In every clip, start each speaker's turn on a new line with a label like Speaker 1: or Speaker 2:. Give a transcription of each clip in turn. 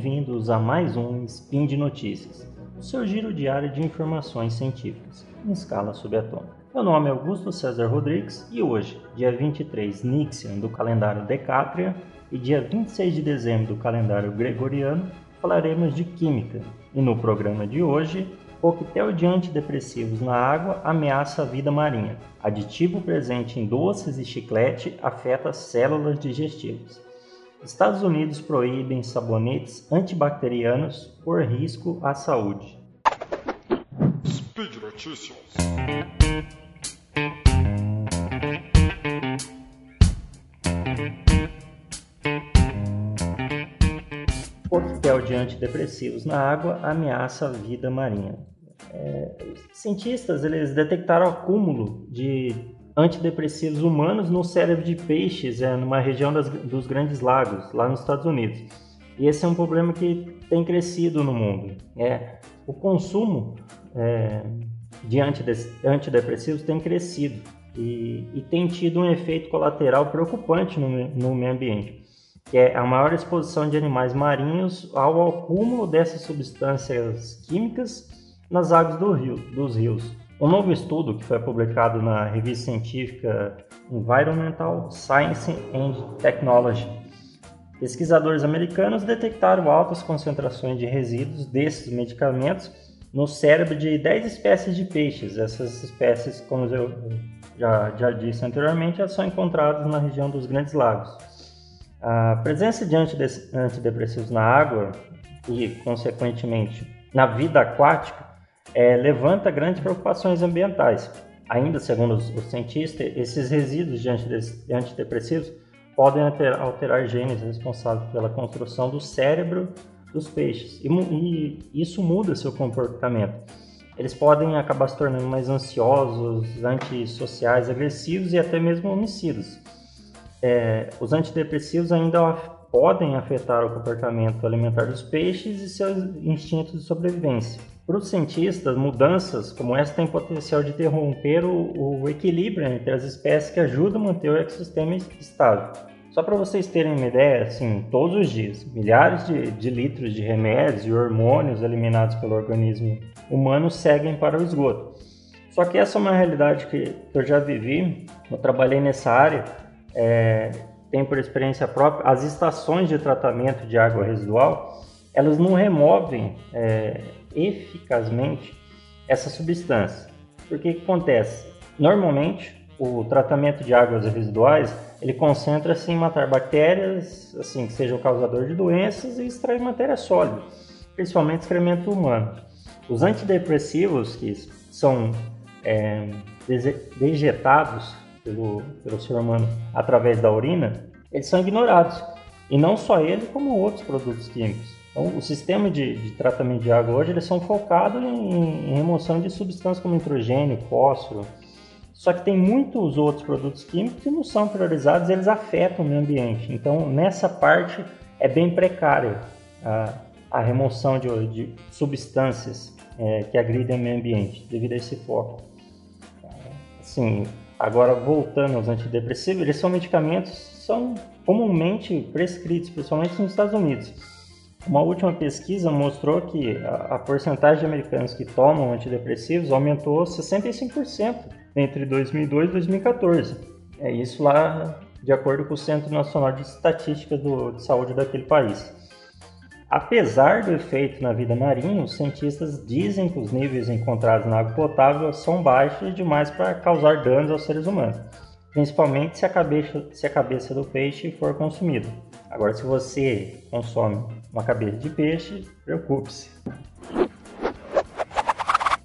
Speaker 1: bem-vindos a mais um Spin de Notícias, o seu giro diário de informações científicas, em escala subatômica. Meu nome é Augusto César Rodrigues e hoje, dia 23 Nixian do calendário Decátria e dia 26 de dezembro do calendário Gregoriano, falaremos de química. E no programa de hoje, coquetel de antidepressivos na água ameaça a vida marinha. Aditivo presente em doces e chiclete afeta células digestivas. Estados Unidos proíbem sabonetes antibacterianos por risco à saúde. Speed Notícias. Coquetel de antidepressivos na água ameaça a vida marinha. É, cientistas eles detectaram acúmulo de antidepressivos humanos no cérebro de peixes é, numa região das, dos Grandes Lagos, lá nos Estados Unidos. E esse é um problema que tem crescido no mundo. É, o consumo é, de antidepressivos tem crescido e, e, tem tido um efeito colateral preocupante no, no meio ambiente, que é a maior exposição de animais marinhos ao acúmulo dessas substâncias químicas nas águas do rio, dos rios. Um novo estudo que foi publicado na revista científica Environmental Science and Technology. Pesquisadores americanos detectaram altas concentrações de resíduos desses medicamentos no cérebro de 10 espécies de peixes. Essas espécies, como eu já, já disse anteriormente, são encontradas na região dos Grandes Lagos. A presença de antidepressivos na água e, consequentemente, na vida aquática é, levanta grandes preocupações ambientais. Ainda, segundo os, os cientistas, esses resíduos de antidepressivos podem alterar, alterar genes responsáveis pela construção do cérebro dos peixes e, e, isso muda seu comportamento. Eles podem acabar se tornando mais ansiosos, antissociais, agressivos e até mesmo homicidas. É, os antidepressivos ainda podem afetar o comportamento alimentar dos peixes e seus instintos de sobrevivência. Para os cientistas, mudanças como essa têm potencial de interromper o, o equilíbrio entre as espécies que ajudam a manter o ecossistema estável. Só para vocês terem uma ideia, assim, todos os dias, milhares de, de, litros de remédios e hormônios eliminados pelo organismo humano seguem para o esgoto. Só que essa é uma realidade que eu já vivi, eu trabalhei nessa área, é, tenho por experiência própria, as estações de tratamento de água residual, elas não removem é, eficazmente essa substância. Porque o que acontece? Normalmente, o tratamento de águas residuais ele concentra-se em matar bactérias, assim, que sejam causador de doenças e extrair matéria sólida, principalmente excremento humano. Os antidepressivos, que são é, dejetados pelo, pelo ser humano através da urina, eles são ignorados. E não só ele, como outros produtos químicos. Então, o sistema de, de, tratamento de água hoje eles são focados em, em, remoção de substâncias como nitrogênio, fósforo. Só que tem muitos outros produtos químicos que não são priorizados, eles afetam o meio ambiente. Então, nessa parte é bem precária a, a remoção de, de substâncias é, que agridem o meio ambiente devido a esse foco. Assim, agora voltando aos antidepressivos, eles são medicamentos são comumente prescritos, principalmente nos Estados Unidos uma última pesquisa mostrou que a, a porcentagem de americanos que tomam antidepressivos aumentou 65% entre 2002 e 2014. É isso lá de acordo com o Centro Nacional de Estatística do, de Saúde daquele país. Apesar do efeito na vida marinha, os cientistas dizem que os níveis encontrados na água potável são baixos demais para causar danos aos seres humanos, principalmente se a cabeça, se a cabeça do peixe for consumida. Agora, se você consome uma cabeça de peixe, preocupe-se.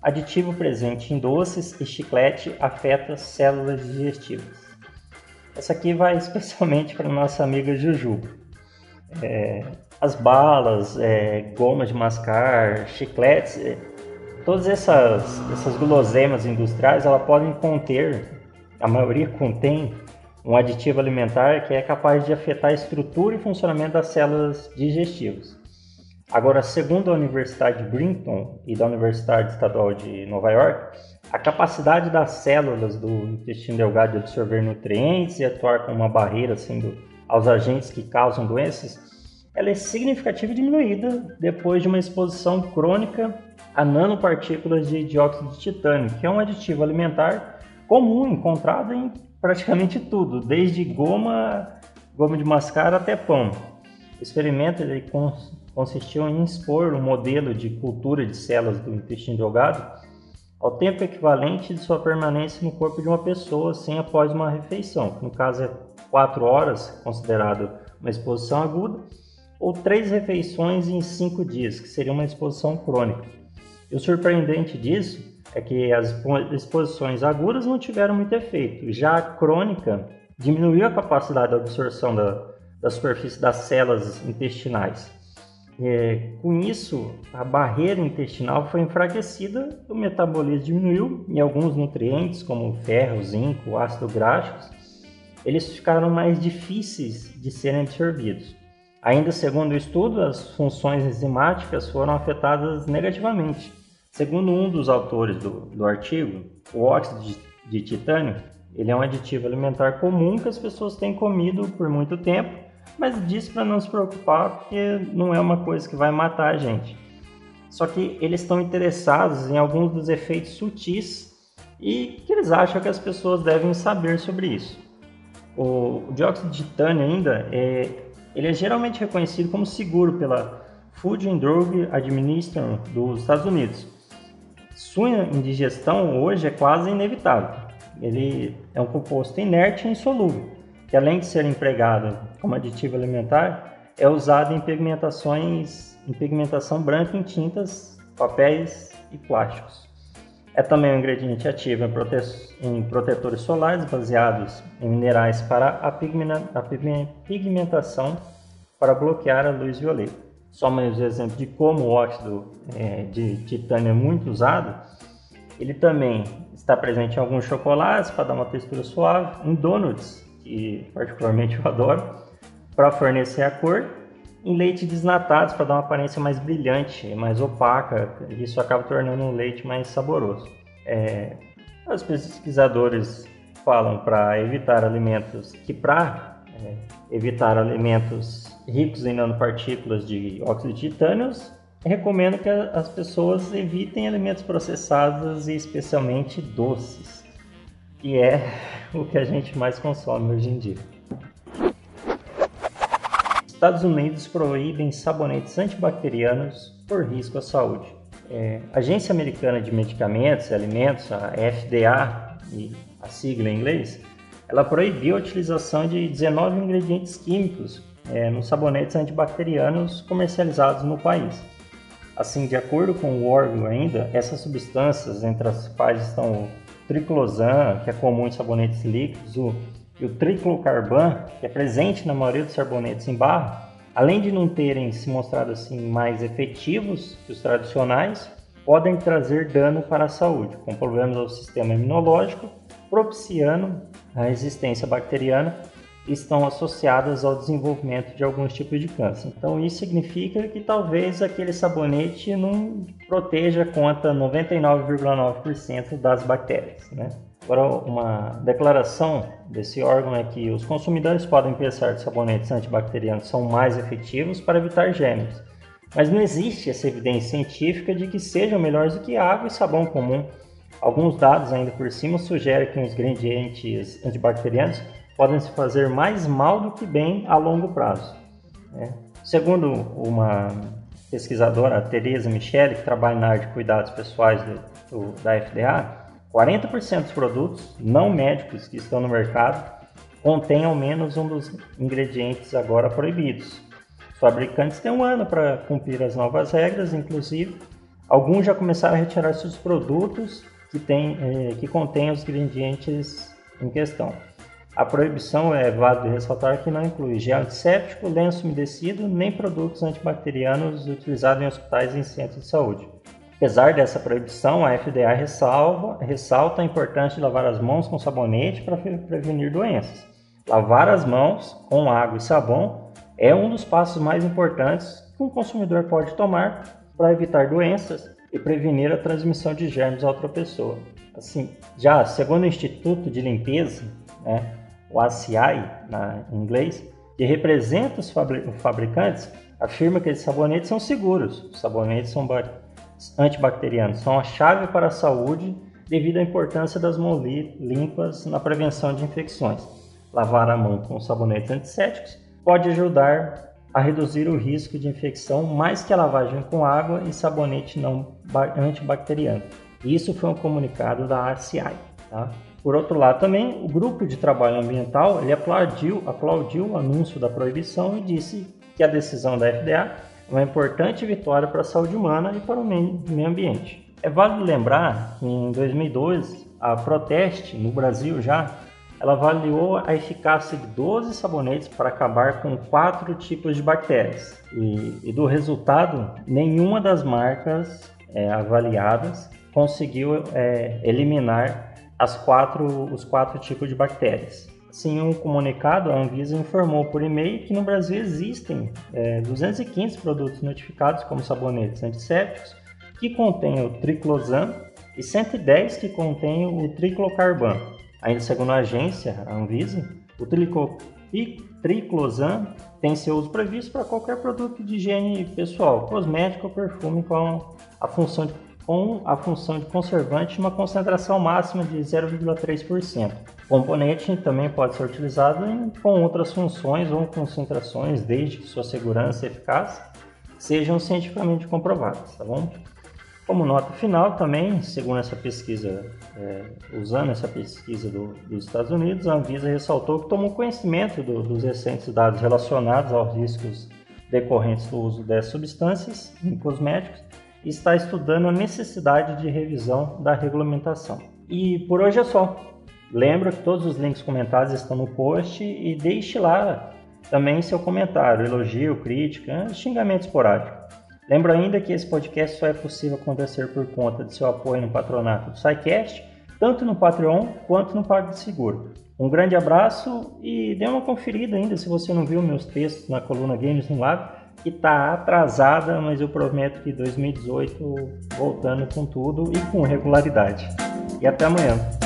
Speaker 1: Aditivo presente em doces e chiclete afeta células digestivas. Essa aqui vai especialmente para nossa amiga Juju. É, as balas, é, goma de mascar, chicletes, é, todas essas, essas guloseimas industriais, ela podem conter, a maioria contém um aditivo alimentar que é capaz de afetar a estrutura e funcionamento das células digestivas. Agora, segundo a Universidade de Brigham e da Universidade Estadual de Nova York, a capacidade das células do intestino delgado de absorver nutrientes e atuar como uma barreira assim, do, aos agentes que causam doenças ela é significativa e diminuída depois de uma exposição crônica a nanopartículas de dióxido de titânio, que é um aditivo alimentar comum encontrado em praticamente tudo, desde goma, goma de mascar até pão. O experimento ele consistiu em expor um modelo de cultura de células do intestino delgado ao tempo equivalente de sua permanência no corpo de uma pessoa sem após uma refeição, que no caso é 4 horas, considerado uma exposição aguda, ou 3 refeições em 5 dias, que seria uma exposição crônica. E o surpreendente disso é que as exposições agudas não tiveram muito efeito, já a crônica diminuiu a capacidade de absorção da, da superfície das células intestinais. É, com isso, a barreira intestinal foi enfraquecida, o metabolismo diminuiu e alguns nutrientes, como ferro, zinco, ácido graxo, eles ficaram mais difíceis de serem absorvidos. Ainda segundo o estudo, as funções enzimáticas foram afetadas negativamente. Segundo um dos autores do, do artigo, o óxido de, de titânio ele é um aditivo alimentar comum que as pessoas têm comido por muito tempo mas diz para não se preocupar porque não é uma coisa que vai matar a gente. Só que eles estão interessados em alguns dos efeitos sutis e que eles acham que as pessoas devem saber sobre isso. O, dióxido de titânio ainda é, ele é geralmente reconhecido como seguro pela Food and Drug Administration dos Estados Unidos. Sua indigestão hoje é quase inevitável. Ele é um composto inerte e insolúvel que além de ser empregado como aditivo alimentar, é usado em pigmentações, em pigmentação branca em tintas, papéis e plásticos. É também um ingrediente ativo em, prote em protetores solares baseados em minerais para a, a pigmentação para bloquear a luz violeta. Só mais um exemplo de como o óxido é, de titânio é muito usado. Ele também está presente em alguns chocolates para dar uma textura suave, em donuts que particularmente eu adoro, para fornecer a cor, em leite desnatados para dar uma aparência mais brilhante, mais opaca, isso acaba tornando o leite mais saboroso. É, os pesquisadores falam para evitar alimentos que para é, evitar alimentos ricos em nanopartículas de óxido de titânio, recomendo que as pessoas evitem alimentos processados e especialmente doces que é o que a gente mais consome hoje em dia. Estados Unidos proíbem sabonetes antibacterianos por risco à saúde. É, a Agência Americana de Medicamentos e Alimentos, a FDA, e a sigla em inglês, ela proibiu a utilização de 19 ingredientes químicos é, nos sabonetes antibacterianos comercializados no país. Assim, de acordo com o órgão ainda, essas substâncias, entre as quais estão triclosan, que é comum em sabonetes líquidos, o, e o triclocarban, que é presente na maioria dos sabonetes em barra, além de não terem se mostrado assim mais efetivos que os tradicionais, podem trazer dano para a saúde, com problemas ao sistema imunológico, propiciando a resistência bacteriana estão associadas ao desenvolvimento de alguns tipos de câncer. Então isso significa que talvez aquele sabonete não proteja contra 99,9% das bactérias, né? Agora, uma declaração desse órgão é que os consumidores podem pensar que sabonetes antibacterianos são mais efetivos para evitar gêmeos, mas não existe essa evidência científica de que sejam melhores do que água e sabão comum. Alguns dados ainda por cima sugerem que os ingredientes antibacterianos podem se fazer mais mal do que bem a longo prazo. Né? Segundo uma pesquisadora, a Teresa Michele, que trabalha na área de cuidados pessoais do, do, da FDA, 40% dos produtos não médicos que estão no mercado contêm ao menos um dos ingredientes agora proibidos. Os fabricantes têm um ano para cumprir as novas regras, inclusive alguns já começaram a retirar seus produtos que, tem, eh, que contêm os ingredientes em questão. A proibição é válido ressaltar que não inclui gel antisséptico, lenço umedecido, nem produtos antibacterianos utilizados em hospitais e em centros de saúde. Apesar dessa proibição, a FDA ressalva, ressalta a importância de lavar as mãos com sabonete para prevenir doenças. Lavar as mãos com água e sabão é um dos passos mais importantes que um consumidor pode tomar para evitar doenças e prevenir a transmissão de germes a outra pessoa. Assim, já segundo o Instituto de Limpeza, né, o ACI na, em inglês, que representa os fabricantes, afirma que esses sabonetes são seguros. Os sabonetes são antibacterianos, são a chave para a saúde devido à importância das mãos limpas na prevenção de infecções. Lavar a mão com sabonetes antissépticos pode ajudar a reduzir o risco de infecção mais que a lavagem com água e sabonete não antibacteriano. Isso foi um comunicado da RCI. Tá? Por outro lado, também o grupo de trabalho ambiental ele aplaudiu, aplaudiu o anúncio da proibição e disse que a decisão da FDA é uma importante vitória para a saúde humana e para o meio ambiente. É válido lembrar que em 2012 a Proteste no Brasil já ela avaliou a eficácia de 12 sabonetes para acabar com quatro tipos de bactérias e, e do resultado nenhuma das marcas é, avaliadas conseguiu é, eliminar as quatro, os quatro tipos de bactérias. Sim, um comunicado, a Anvisa informou por e-mail que no Brasil existem é, 215 produtos notificados como sabonetes antissépticos que contêm o triclosan e 110 que contêm o triclocarban. Ainda segundo a agência, a Anvisa, o triclosan tem seu uso previsto para qualquer produto de higiene pessoal, cosmético ou perfume com a função de com a função de conservante uma concentração máxima de 0,3%. O componente também pode ser utilizado em, com outras funções ou concentrações, desde que sua segurança e eficácia sejam cientificamente comprovadas, tá bom? Como nota final, também, segundo essa pesquisa, é, usando essa pesquisa do, dos Estados Unidos, a Anvisa ressaltou que tomou conhecimento do, dos recentes dados relacionados aos riscos decorrentes do uso dessas substâncias em cosméticos está estudando a necessidade de revisão da regulamentação. E por hoje é só. Lembra que todos os links comentados estão no post e deixe lá também seu comentário, elogio, crítica, xingamento esporádico. Lembro ainda que esse podcast só é possível acontecer por conta de seu apoio no patronato do SciCast, tanto no Patreon quanto no PagSeguro. Um grande abraço e dê uma conferida ainda se você não viu meus textos na coluna Games no Lab que está atrasada, mas eu prometo que 2018 voltando com tudo e com regularidade. E até amanhã.